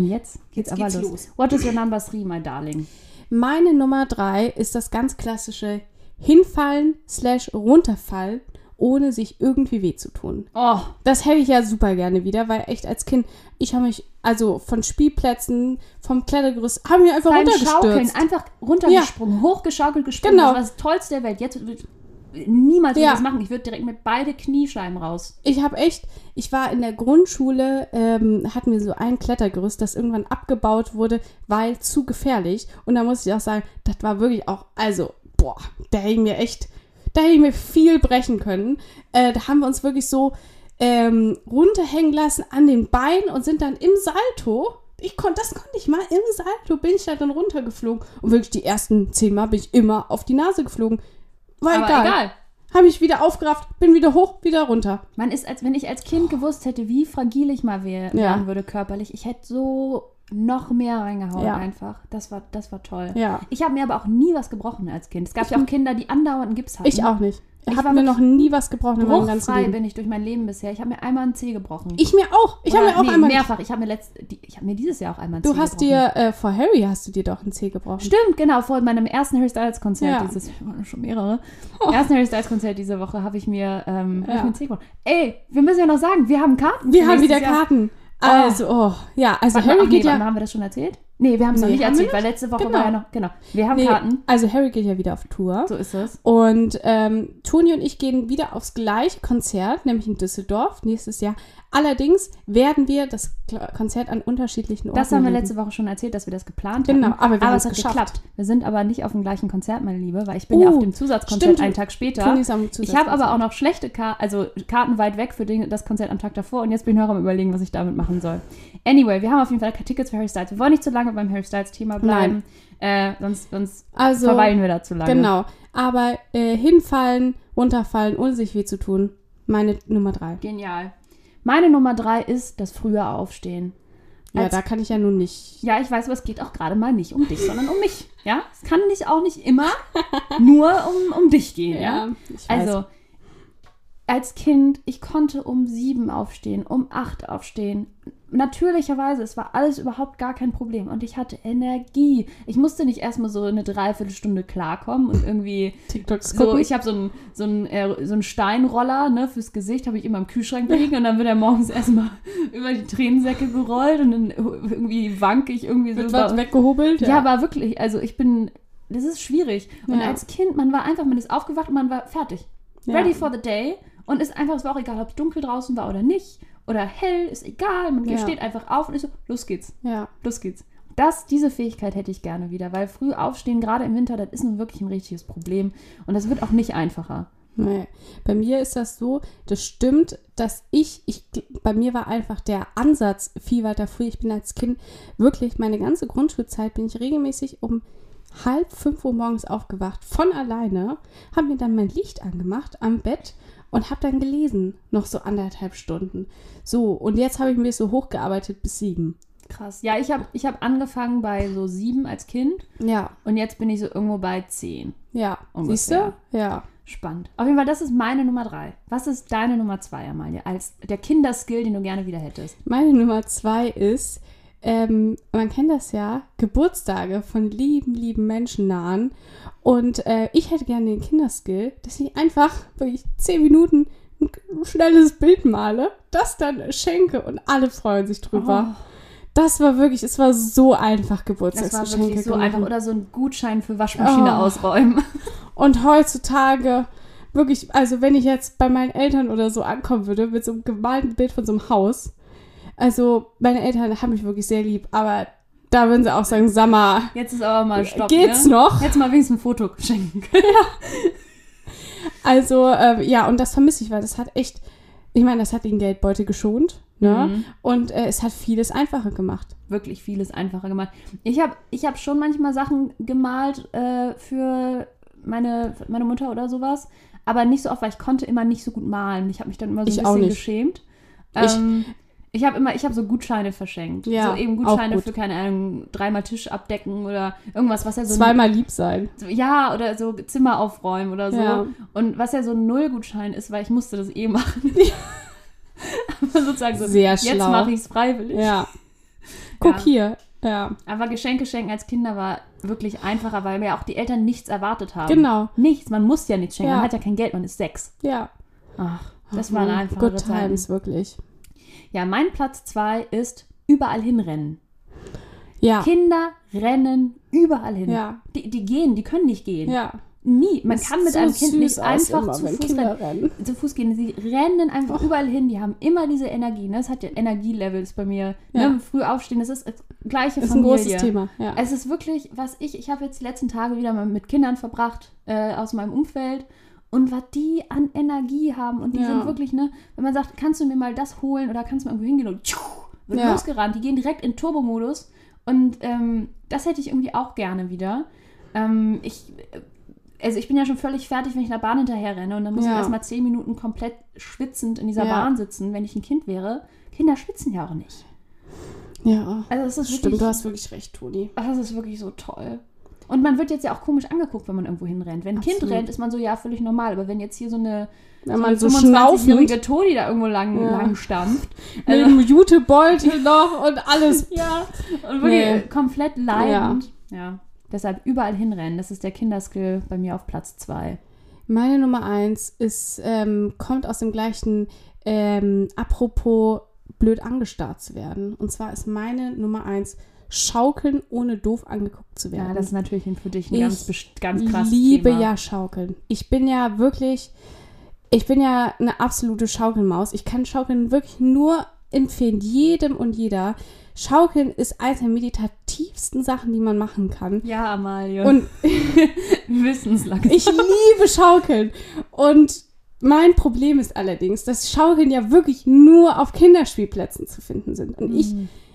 jetzt geht's Jetzt aber geht's los. los. What is your number three, my darling? Meine Nummer 3 ist das ganz klassische Hinfallen slash runterfallen, ohne sich irgendwie weh zu tun. Oh, Das hätte ich ja super gerne wieder, weil echt als Kind, ich habe mich, also von Spielplätzen, vom Klettergerüst, habe mich einfach beim Schaukeln runtergestürzt. einfach runtergesprungen, hochgeschaukelt, gesprungen. Genau. Das war das Tollste der Welt. Jetzt wird niemals würde Ja. das machen. Ich würde direkt mit beide Kniescheiben raus. Ich habe echt, ich war in der Grundschule, ähm, hatten wir so ein Klettergerüst, das irgendwann abgebaut wurde, weil zu gefährlich. Und da muss ich auch sagen, das war wirklich auch, also, boah, da hätte ich mir echt, da hätte ich mir viel brechen können. Äh, da haben wir uns wirklich so ähm, runterhängen lassen an den Beinen und sind dann im Salto. Ich konnte, das konnte ich mal. Im Salto bin ich da dann runtergeflogen. Und wirklich die ersten zehn Mal bin ich immer auf die Nase geflogen. War Aber egal. egal. Habe ich wieder aufgerafft, bin wieder hoch, wieder runter. Man ist, als wenn ich als Kind gewusst hätte, wie fragil ich mal wär, Ja. werden würde körperlich. Ich hätte so noch mehr reingehauen Ja. einfach. Das war, das war toll. Ja. Ich habe mir aber auch nie was gebrochen als Kind. Es gab ja auch Kinder, die andauernd Gips hatten. Ich auch nicht. Ich Ich habe mir noch nie was gebrochen in meinem ganzen Leben. bin ich durch mein Leben bisher. Ich habe mir einmal einen Zeh gebrochen. Ich mir auch. Ich habe mir auch nee, einmal. mehrfach. Ich habe mir letzt, ich habe mir dieses Jahr auch einmal einen Du Zeh hast gebrochen. dir äh, vor Harry hast du dir doch einen Zeh gebrochen. Stimmt, genau, vor meinem ersten Harry Styles Konzert, Ja. dieses, schon mehrere, ersten Harry Styles Konzert diese Woche habe ich mir, ähm, hab ich Ja. mir einen Zeh gebrochen. Ey, wir müssen ja noch sagen, wir haben Karten. Wir haben wieder Jahr. Karten. Also, oh, ja, also Warte Harry ach nee, geht mal, ja. haben wir das schon erzählt? Nee, wir haben es noch Nee, nicht haben wir erzählt, weil letzte Woche Genau. war ja noch, genau. Wir haben Nee, Karten. also Harry geht ja wieder auf Tour. So ist es. Und ähm, Toni und ich gehen wieder aufs gleiche Konzert, nämlich in Düsseldorf nächstes Jahr. Allerdings werden wir das Konzert an unterschiedlichen Orten Das haben wir letzte Woche schon erzählt, dass wir das geplant Genau, hatten. aber wir haben es hat geschafft. geklappt. Wir sind aber nicht auf dem gleichen Konzert, meine Liebe, weil ich bin ja Oh, auf dem Zusatzkonzert stimmt. einen Tag später. Am Ich habe aber auch noch schlechte Karten, also Karten weit weg für den, das Konzert am Tag davor und jetzt bin ich noch am überlegen, was ich damit machen soll. Anyway, wir haben auf jeden Fall Tickets für Harry Styles. Wir wollen nicht zu lange beim Harry Styles Thema bleiben, äh, sonst, sonst Also, verweilen wir da zu lange. Genau. Aber äh, hinfallen, runterfallen, ohne sich weh zu tun. Meine Nummer drei. Genial. Meine Nummer drei ist das frühe Aufstehen. Ja, Als- da kann ich ja nun nicht. Ja, ich weiß, aber es geht auch gerade mal nicht um dich, sondern um mich. Ja, es kann nicht auch nicht immer nur um, um dich gehen. Ja, ich weiß. also als Kind, ich konnte um sieben aufstehen, um acht aufstehen. Natürlicherweise, es war alles überhaupt gar kein Problem und ich hatte Energie. Ich musste nicht erstmal so eine Dreiviertelstunde klarkommen und irgendwie TikToks so, gucken. ich habe so einen so einen, äh, so einen Steinroller ne, fürs Gesicht, habe ich immer im Kühlschrank liegen und dann wird er morgens erstmal über die Tränensäcke gerollt und dann irgendwie wank ich irgendwie so wird was weggehobelt. ja, aber wirklich, also ich bin, das ist schwierig. Und Ja. als Kind, man war einfach, man ist aufgewacht und man war fertig. Ja. Ready for the day. Und ist einfach, es war auch egal, ob es dunkel draußen war oder nicht. Oder hell, ist egal. Man Ja. steht einfach auf und ist so, los geht's. Ja. Los geht's. Das, diese Fähigkeit hätte ich gerne wieder, weil früh aufstehen, gerade im Winter, das ist nun wirklich ein richtiges Problem. Und das wird auch nicht einfacher. Nee. Bei mir ist das so, das stimmt, dass ich, ich, bei mir war einfach der Ansatz viel weiter früh. Ich bin als Kind wirklich, meine ganze Grundschulzeit bin ich regelmäßig um halb fünf Uhr morgens aufgewacht, von alleine, habe mir dann mein Licht angemacht am Bett und habe dann gelesen, noch so anderthalb Stunden. So, und jetzt habe ich mich so hochgearbeitet bis sieben. Krass. Ja, ich habe ich hab angefangen bei so sieben als Kind Ja, und jetzt bin ich so irgendwo bei zehn. ja. Ungefähr. Siehst du? Ja. Spannend. Auf jeden Fall, das ist meine Nummer drei. Was ist deine Nummer zwei, Amalia? Als der Kinderskill, den du gerne wieder hättest. Meine Nummer zwei ist, ähm, man kennt das ja, Geburtstage von lieben, lieben Menschen nahen. Und äh, ich hätte gerne den Kinderskill, dass ich einfach wirklich zehn Minuten ein schnelles Bild male, das dann schenke und alle freuen sich drüber. Das war wirklich, es war so einfach, Das war Geburtstagsgeschenke wirklich so gemacht. einfach. Oder so ein Gutschein für Waschmaschine Oh. ausräumen. Und heutzutage, wirklich, also wenn ich jetzt bei meinen Eltern oder so ankommen würde, mit so einem gemalten Bild von so einem Haus, also meine Eltern haben mich wirklich sehr lieb, aber da würden sie auch sagen, sag mal, Jetzt ist aber mal Stopp. geht's ne? noch? Jetzt mal wenigstens ein Foto schenken können. Also, äh, ja, und das vermisse ich, weil das hat echt, ich meine, das hat den Geldbeutel geschont, ne? Mhm. Und äh, es hat vieles einfacher gemacht. Wirklich vieles einfacher gemacht. Ich habe ich hab schon manchmal Sachen gemalt äh, für meine, meine Mutter oder sowas. Aber nicht so oft, weil ich konnte immer nicht so gut malen. Ich habe mich dann immer so Ich ein bisschen geschämt. Ähm, ich habe immer, ich habe so Gutscheine verschenkt. Ja, so eben Gutscheine gut. für, keine Ahnung, dreimal Tisch abdecken oder irgendwas, was ja so Zweimal lieb sein. So, ja, oder so Zimmer aufräumen oder so. Ja. Und was ja so ein Nullgutschein ist, weil ich musste das eh machen. Aber sozusagen so, Sehr jetzt schlau. mache ich es freiwillig. Ja. Guck Ja. hier. Ja. Aber Geschenke schenken als Kinder war wirklich einfacher, weil mir auch die Eltern nichts erwartet haben. Genau. Nichts, man muss ja nichts schenken. Ja. Man hat ja kein Geld, man ist sechs. Ja. Ach, das waren einfach Good times, wirklich. Ja, mein Platz zwei ist überall hinrennen. Ja. Kinder rennen überall hin. Ja. Die, die gehen, die können nicht gehen. Ja. Nie. Man Das kann mit sieht einem so Kind nicht einfach immer, zu Fuß rennen. rennen. Zu Fuß gehen. Sie rennen einfach überall hin. Die haben immer diese Energie. Ne? Es hat ja Energielevels bei mir. Ja. Ne? Früh aufstehen, das ist das gleiche Ist ein Familie. großes Thema. Ja. Es ist wirklich, was ich, ich habe jetzt die letzten Tage wieder mal mit Kindern verbracht äh, aus meinem Umfeld und was die an Energie haben und die Ja. sind wirklich, ne, wenn man sagt, kannst du mir mal das holen oder kannst du mal irgendwo hingehen und tschuh, wird Ja. losgerannt, die gehen direkt in Turbomodus und ähm, das hätte ich irgendwie auch gerne wieder. Ähm, ich, also ich bin ja schon völlig fertig, wenn ich einer Bahn hinterher renne und dann muss ich Ja. erstmal zehn Minuten komplett schwitzend in dieser Ja. Bahn sitzen, wenn ich ein Kind wäre. Kinder schwitzen ja auch nicht. ja. Also es ist Stimmt, wirklich, du hast wirklich recht, Toni. Das ist wirklich so toll. Und man wird jetzt ja auch komisch angeguckt, wenn man irgendwo hinrennt. Wenn ein Kind Absolut. rennt, ist man so, ja, völlig normal. Aber wenn jetzt hier so eine, Wenn man so eine schnaufend 25-jährige Toni da irgendwo lang, Ja. lang stampft. mit Also, dem Jutebeutel noch und alles. ja, und wirklich Nee. komplett leidend. Ja. Deshalb überall hinrennen. Das ist der Kinderskill bei mir auf Platz zwei. Meine Nummer eins ist, ähm, kommt aus dem gleichen, ähm, apropos blöd angestarrt zu werden. Und zwar ist meine Nummer eins Schaukeln, ohne doof angeguckt zu werden. Ja, das ist natürlich für dich ein Ich ganz, ganz krasses liebe Thema. ja Schaukeln. Ich bin ja wirklich, ich bin ja eine absolute Schaukelmaus. Ich kann Schaukeln wirklich nur empfehlen, jedem und jeder. Schaukeln ist eines der meditativsten Sachen, die man machen kann. Ja, Amalie. Und wir wissen es langsam. ich liebe Schaukeln. Und mein Problem ist allerdings, dass Schaukeln ja wirklich nur auf Kinderspielplätzen zu finden sind. Und ich, Mhm. ich,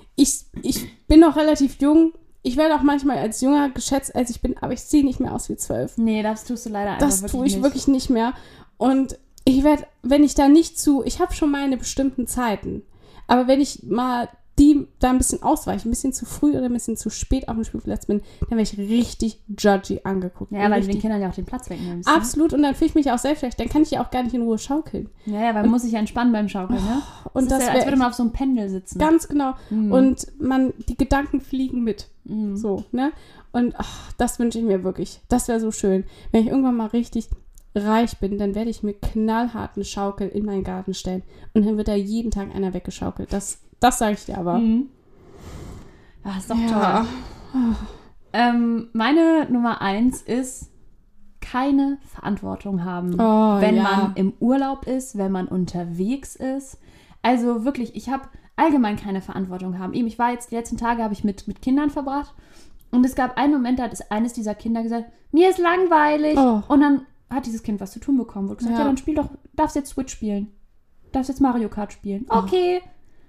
ich bin noch relativ jung. Ich werde auch manchmal als jünger geschätzt, als ich bin, aber ich sehe nicht mehr aus wie zwölf. Nee, das tust du leider einfach Das tue ich nicht. wirklich nicht mehr. Und ich werde, wenn ich da nicht zu, ich habe schon meine bestimmten Zeiten, aber wenn ich mal die da ein bisschen ausweiche, ein bisschen zu früh oder ein bisschen zu spät auf dem Spielplatz bin, dann werde ich richtig judgy angeguckt. Ja, weil du den Kindern ja auch den Platz wegnimmst. ne? Absolut, und dann fühle ich mich auch sehr schlecht. Dann kann ich ja auch gar nicht in Ruhe schaukeln. Ja, ja, weil man muss sich ja entspannen beim Schaukeln, ne? Und das das ist ja, als würde man auf so einem Pendel sitzen. ganz genau. Mhm. Und man, die Gedanken fliegen mit. Mhm. So, ne? Und ach, das wünsche ich mir wirklich. Das wäre so schön. Wenn ich irgendwann mal richtig reich bin, dann werde ich mir knallhart eine Schaukel in meinen Garten stellen. Und dann wird da jeden Tag einer weggeschaukelt. Das, das sage ich dir aber. Mhm. Ja, ist doch Ja. toll. Ähm, meine Nummer eins ist keine Verantwortung haben, Oh, wenn ja. man im Urlaub ist, wenn man unterwegs ist. Also wirklich, ich habe allgemein keine Verantwortung haben. Eben, ich war jetzt die letzten Tage habe ich mit, mit Kindern verbracht und es gab einen Moment, da hat es eines dieser Kinder gesagt, mir ist langweilig. Oh. Und dann hat dieses Kind was zu tun bekommen. Wurde gesagt, ja, Ja. dann spiel doch, darfst jetzt Switch spielen. Darfst jetzt Mario Kart spielen. Oh.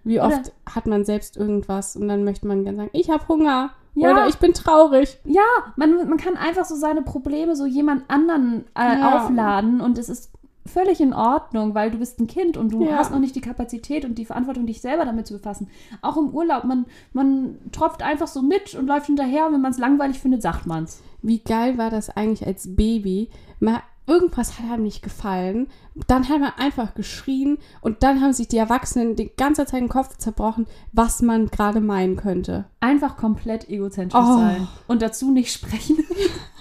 Wie Oder- oft hat man selbst irgendwas und dann möchte man gerne sagen, ich habe Hunger Ja. oder ich bin traurig. Ja, man, man kann einfach so seine Probleme so jemand anderen äh, Ja. aufladen und es ist völlig in Ordnung, weil du bist ein Kind und du Ja. hast noch nicht die Kapazität und die Verantwortung, dich selber damit zu befassen. Auch im Urlaub, man, man tropft einfach so mit und läuft hinterher und wenn man es langweilig findet, sagt man es. Wie geil war das eigentlich als Baby? Man, irgendwas hat einem nicht gefallen. Dann hat man einfach geschrien und dann haben sich die Erwachsenen die ganze Zeit den Kopf zerbrochen, was man gerade meinen könnte. Einfach komplett egozentrisch Oh. sein und dazu nicht sprechen.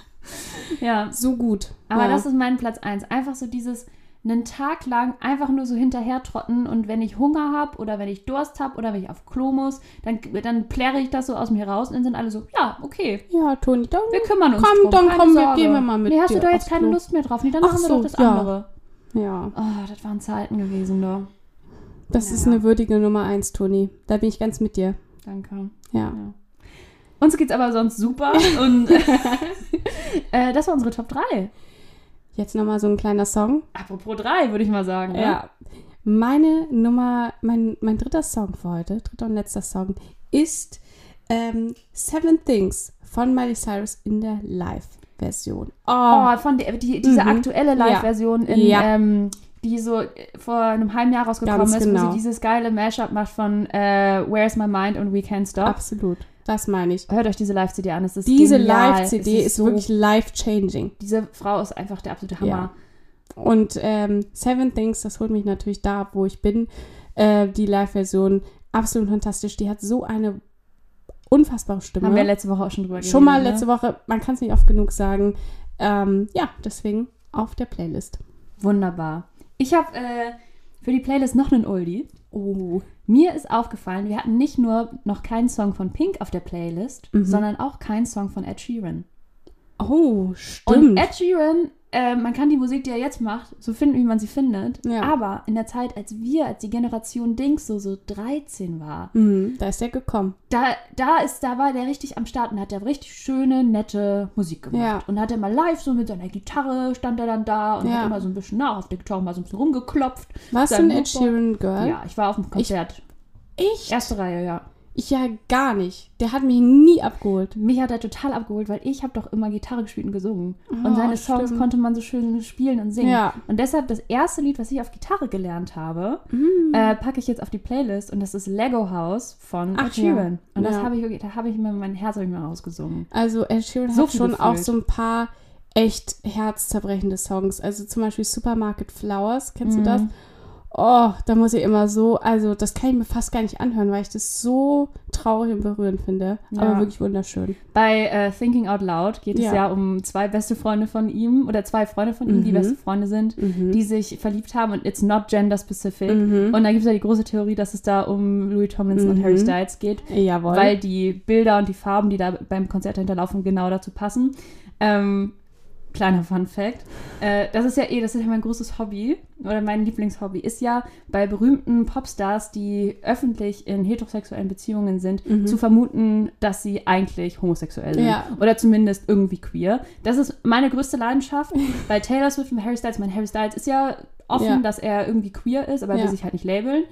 ja, So gut. aber ja. das ist mein Platz eins. Einfach so dieses einen Tag lang einfach nur so hinterher trotten und wenn ich Hunger habe oder wenn ich Durst habe oder wenn ich auf Klo muss, dann, dann pläre ich das so aus mir raus und dann sind alle so, ja, okay, Ja, Toni, dann wir kümmern uns Komm, drum, dann keine komm, wir gehen wir mal mit Nee, hast du da jetzt keine Klo. Lust mehr drauf? Nee, dann Ach machen wir so, doch das ja. andere. Ja, Oh, das waren Zeiten gewesen, doch. das Ja. ist eine würdige Nummer eins, Toni. Da bin ich ganz mit dir. Danke. Ja. Uns geht's aber sonst super und äh, das war unsere Top 3. Jetzt nochmal so ein kleiner Song. Apropos 3, würde ich mal sagen. ne? Ja. Meine Nummer, mein, mein dritter Song für heute, dritter und letzter Song, ist ähm, Seven Things von Miley Cyrus in der Live-Version. Oh, von der, die, diese Mhm. aktuelle Live-Version, in, Ja. ähm, die so äh, vor einem halben Jahr rausgekommen Ganz ist, wo genau. sie dieses geile Mashup macht von äh, Where's My Mind und We Can't Stop. Absolut. Das meine ich. Hört euch diese Live-CD an, es ist Diese. Live-CD Es ist, so, wirklich life-changing. Diese Frau ist einfach der absolute Hammer. Ja. Und ähm, Seven Things, das holt mich natürlich da ab, wo ich bin. Äh, die Live-Version, absolut fantastisch. Die hat so eine unfassbare Stimme. Haben wir letzte Woche auch schon drüber Schon mal geredet, letzte ne? Woche, man kann es nicht oft genug sagen. Ähm, ja, deswegen auf der Playlist. Wunderbar. Ich habe äh, für die Playlist noch einen Oldie. Oh. Mir ist aufgefallen, wir hatten nicht nur noch keinen Song von Pink auf der Playlist, Mhm. sondern auch keinen Song von Ed Sheeran. Oh, Und stimmt. Ed Sheeran, äh, man kann die Musik, die er jetzt macht, so finden, wie man sie findet. Ja. Aber in der Zeit, als wir, als die Generation Dings so, so 13 war, Mhm, da ist er gekommen. da, da ist, da war der richtig am Start und hat der richtig schöne, nette Musik gemacht. Ja. Und hat er mal live so mit seiner Gitarre, stand er dann da und Ja. hat immer so ein bisschen nach auf der Gitarre mal so ein bisschen rumgeklopft. Warst du ein Ed Sheeran Girl? Ja, ich war auf dem Konzert. Ich? Erste Reihe, ja. Ich ja gar nicht. Der hat mich nie abgeholt. Mich hat er total abgeholt, weil ich habe doch immer Gitarre gespielt und gesungen. Oh, und seine Songs stimmt. konnte man so schön spielen und singen. Ja. Und deshalb das erste Lied, was ich auf Gitarre gelernt habe, Mhm. äh, packe ich jetzt auf die Playlist und das ist Lego House von Ach Ed Sheeran. ja. Und das Ja. habe ich da habe ich mir mein Herz ich mir rausgesungen. Also Ed Sheeran So hat schon auch gefühlt. so ein paar echt herzzerbrechende Songs. Also zum Beispiel Supermarket Flowers, kennst Mhm. du das? Oh, da muss ich immer so, also das kann ich mir fast gar nicht anhören, weil ich das so traurig und berührend finde. Ja. Aber wirklich wunderschön. Bei äh, Thinking Out Loud geht es Ja. ja um zwei beste Freunde von ihm oder zwei Freunde von ihm, die Mhm. beste Freunde sind, Mhm. die sich verliebt haben und it's not gender specific. Mhm. Und da gibt es ja die große Theorie, dass es da um Louis Tomlinson und Mhm. Harry Styles geht. Jawohl. weil die Bilder und die Farben, die da beim Konzert hinterlaufen, genau dazu passen. Ähm, kleiner Fun Fact. Äh, das ist ja eh, das ist ja mein großes Hobby oder mein Lieblingshobby, ist ja bei berühmten Popstars, die öffentlich in heterosexuellen Beziehungen sind, Mhm. zu vermuten, dass sie eigentlich homosexuell sind. Ja. Oder zumindest irgendwie queer. Das ist meine größte Leidenschaft. bei Taylor Swift und Harry Styles, mein Harry Styles ist ja offen, Ja. dass er irgendwie queer ist, aber er Ja. will sich halt nicht labeln.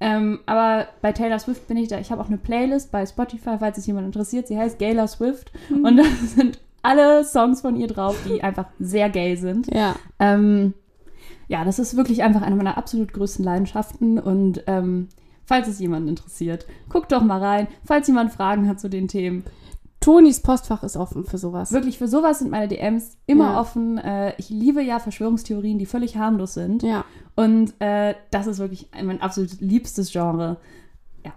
Ähm, aber bei Taylor Swift bin ich da. Ich habe auch eine Playlist bei Spotify, falls es jemand interessiert. Sie heißt Gayla Swift. Mhm. Und da sind alle Songs von ihr drauf, die einfach sehr gay sind. ja. Ähm, ja, das ist wirklich einfach eine meiner absolut größten Leidenschaften. Und ähm, falls es jemanden interessiert, guckt doch mal rein. Falls jemand Fragen hat zu den Themen. Tonis Postfach ist offen für sowas. Wirklich, für sowas sind meine DMs immer Ja. offen. Äh, ich liebe ja Verschwörungstheorien, die völlig harmlos sind. Ja. Und äh, das ist wirklich mein absolut liebstes Genre. Ja.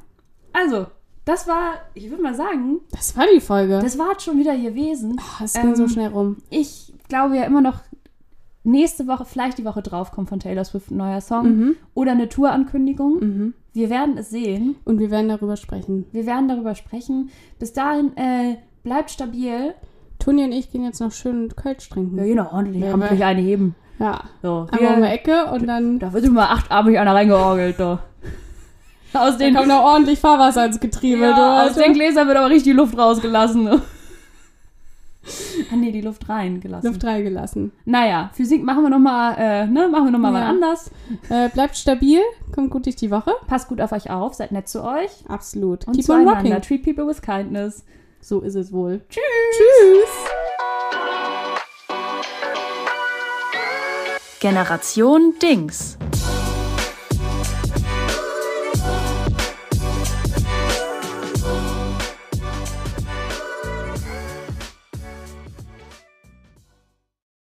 Also, das war, ich würde mal sagen, Das war die Folge. das war schon wieder gewesen. Ah, es ging so ähm, schnell rum. Ich glaube ja immer noch, nächste Woche, vielleicht die Woche drauf, kommt von Taylor Swift ein neuer Song Mhm. oder eine Tourankündigung. Mhm. Wir werden es sehen. Und wir werden darüber sprechen. Wir werden darüber sprechen. Bis dahin, äh, bleibt stabil. Toni und ich gehen jetzt noch schön Kölsch trinken. Ja, genau, ordentlich. Ja, aber- eine heben. Ja. So, Einmal um die Ecke und dann, da wird mal achtarmig einer reingeorgelt, da. Aus den, kommt noch ordentlich Fahrwasser ins Getriebe. ja, du, aus den Gläsern wird aber richtig die Luft rausgelassen. Ne? ah, nee, die Luft reingelassen. Luft reingelassen. Naja, Physik machen wir nochmal, äh, ne, machen wir nochmal Ja. mal anders. Äh, bleibt stabil, kommt gut durch die Woche. Passt gut auf euch auf, seid nett zu euch. Absolut. Und Keep on rocking. Treat people with kindness. So ist es wohl. Tschüss. Tschüss. Generation Dings.